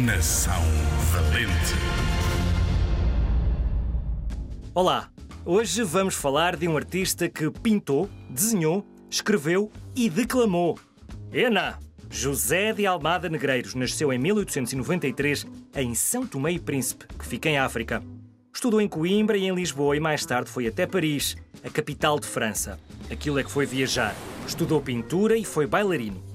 Geração Valente. Olá, hoje vamos falar de um artista que pintou, desenhou, escreveu e declamou. Ena! José de Almada Negreiros nasceu em 1893 em São Tomé e Príncipe, que fica em África. Estudou em Coimbra e em Lisboa e mais tarde foi até Paris, a capital de França. Aquilo é que foi viajar. Estudou pintura e foi bailarino.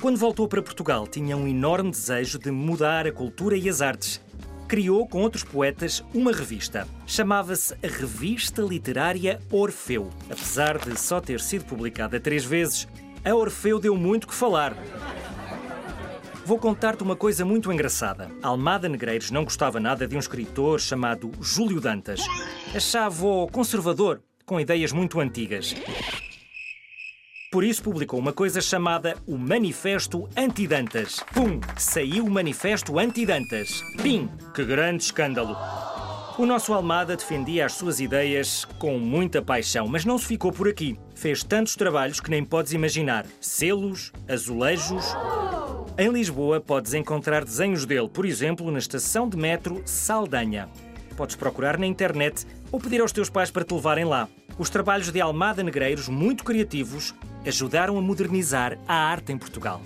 Quando voltou para Portugal, tinha um enorme desejo de mudar a cultura e as artes. Criou com outros poetas uma revista. Chamava-se a Revista Literária Orfeu. Apesar de só ter sido publicada três vezes, a Orfeu deu muito que falar. Vou contar-te uma coisa muito engraçada. Almada Negreiros não gostava nada de um escritor chamado Júlio Dantas. Achava-o conservador, com ideias muito antigas. Por isso publicou uma coisa chamada o Manifesto Anti-Dantas. Pum! Saiu o Manifesto Anti-Dantas. Pim! Que grande escândalo! O nosso Almada defendia as suas ideias com muita paixão, mas não se ficou por aqui. Fez tantos trabalhos que nem podes imaginar: selos, azulejos. Em Lisboa podes encontrar desenhos dele, por exemplo, na estação de metro Saldanha. Podes procurar na internet ou pedir aos teus pais para te levarem lá. Os trabalhos de Almada Negreiros, muito criativos, ajudaram a modernizar a arte em Portugal.